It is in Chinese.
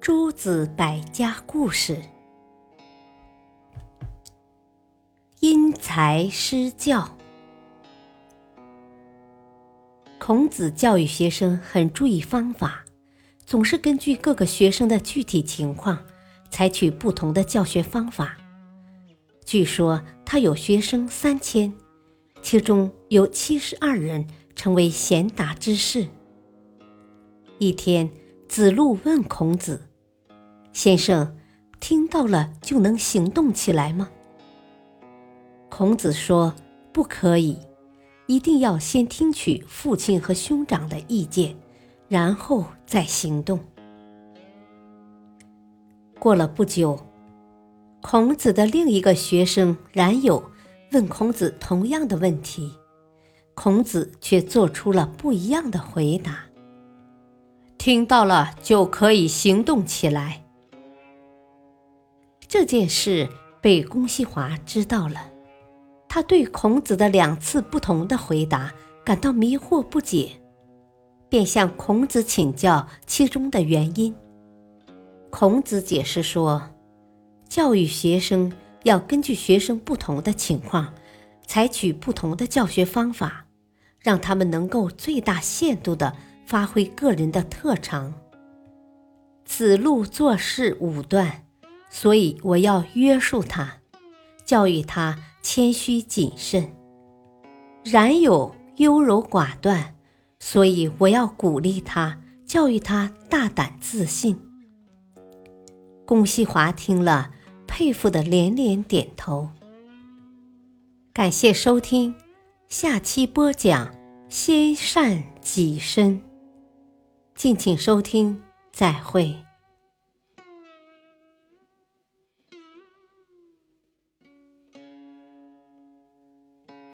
诸子百家故事：因材施教。孔子教育学生很注意方法，总是根据各个学生的具体情况，采取不同的教学方法。据说他有学生三千，其中有七十二人成为贤达之士。一天，子路问孔子：“先生，听到了就能行动起来吗？”孔子说：“不可以，一定要先听取父亲和兄长的意见，然后再行动。”过了不久，孔子的另一个学生冉有问孔子同样的问题，孔子却做出了不一样的回答。听到了就可以行动起来。这件事被公西华知道了，他对孔子的两次不同的回答感到迷惑不解，便向孔子请教其中的原因。孔子解释说，教育学生要根据学生不同的情况，采取不同的教学方法，让他们能够最大限度的。发挥个人的特长。子路做事武断，所以我要约束他，教育他谦虚谨慎。冉有优柔寡断，所以我要鼓励他，教育他大胆自信。公西华听了，佩服的连连点头。感谢收听，下期播讲：先善己身。敬请收听，再会。